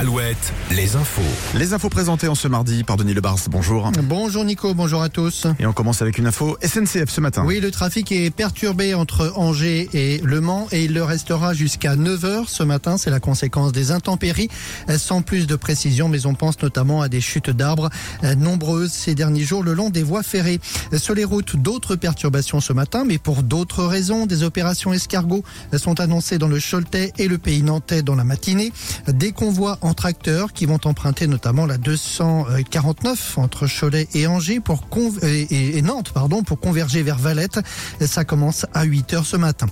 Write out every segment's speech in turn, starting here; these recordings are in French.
Alouette, les infos. Les infos présentées en ce mardi par Denis Lebars. Bonjour. Bonjour Nico, bonjour à tous. Et on commence avec une info SNCF ce matin. Oui, le trafic est perturbé entre Angers et Le Mans et il le restera jusqu'à 9h ce matin. C'est la conséquence des intempéries. Sans plus de précision, mais on pense notamment à des chutes d'arbres nombreuses ces derniers jours le long des voies ferrées. Sur les routes, d'autres perturbations ce matin, mais pour d'autres raisons. Des opérations escargots sont annoncées dans le Choletais et le pays nantais dans la matinée. Des convois en tracteurs qui vont emprunter notamment la 249 entre Cholet et Angers pour et, et Nantes pardon pour converger vers Valette. Ça commence à 8 heures ce matin.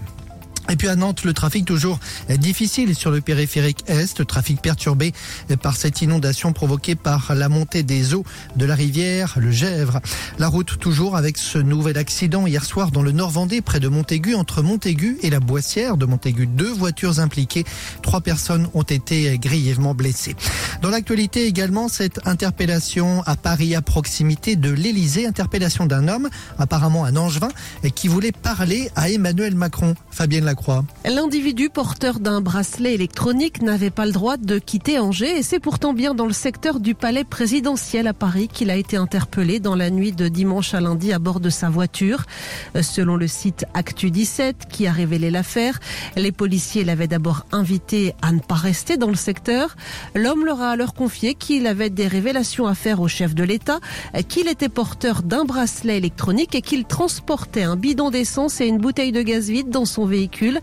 Et puis à Nantes, le trafic toujours difficile sur le périphérique Est, trafic perturbé par cette inondation provoquée par la montée des eaux de la rivière, le Gèvre. La route toujours avec ce nouvel accident hier soir dans le Nord Vendée, près de Montaigu, entre Montaigu et la Boissière de Montaigu. Deux voitures impliquées, trois personnes ont été grièvement blessées. Dans l'actualité également, cette interpellation à Paris à proximité de l'Elysée, interpellation d'un homme, apparemment un angevin, qui voulait parler à Emmanuel Macron. Fabienne L'individu porteur d'un bracelet électronique n'avait pas le droit de quitter Angers et c'est pourtant bien dans le secteur du palais présidentiel à Paris qu'il a été interpellé dans la nuit de dimanche à lundi à bord de sa voiture. Selon le site Actu 17 qui a révélé l'affaire, les policiers l'avaient d'abord invité à ne pas rester dans le secteur. L'homme leur a alors confié qu'il avait des révélations à faire au chef de l'État, qu'il était porteur d'un bracelet électronique et qu'il transportait un bidon d'essence et une bouteille de gaz vide dans son véhicule.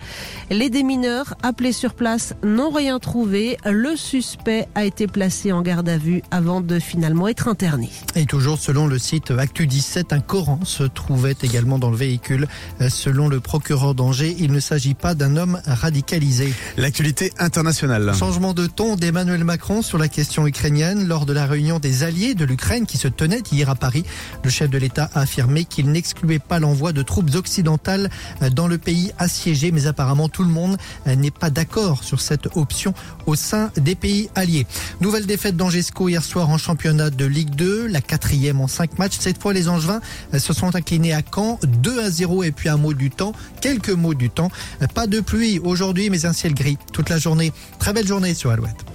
Les démineurs appelés sur place n'ont rien trouvé. Le suspect a été placé en garde à vue avant de finalement être interné. Et toujours selon le site Actu 17, un Coran se trouvait également dans le véhicule. Selon le procureur d'Angers, il ne s'agit pas d'un homme radicalisé. L'actualité internationale. Changement de ton d'Emmanuel Macron sur la question ukrainienne lors de la réunion des alliés de l'Ukraine qui se tenait hier à Paris. Le chef de l'État a affirmé qu'il n'excluait pas l'envoi de troupes occidentales dans le pays assiégé mais apparemment tout le monde n'est pas d'accord sur cette option au sein des pays alliés. Nouvelle défaite d'Angesco hier soir en championnat de Ligue 2, la quatrième en cinq matchs. Cette fois, les Angevins se sont inclinés à Caen, 2 à 0 et puis un mot du temps, quelques mots du temps. Pas de pluie aujourd'hui, mais un ciel gris toute la journée. Très belle journée sur Alouette.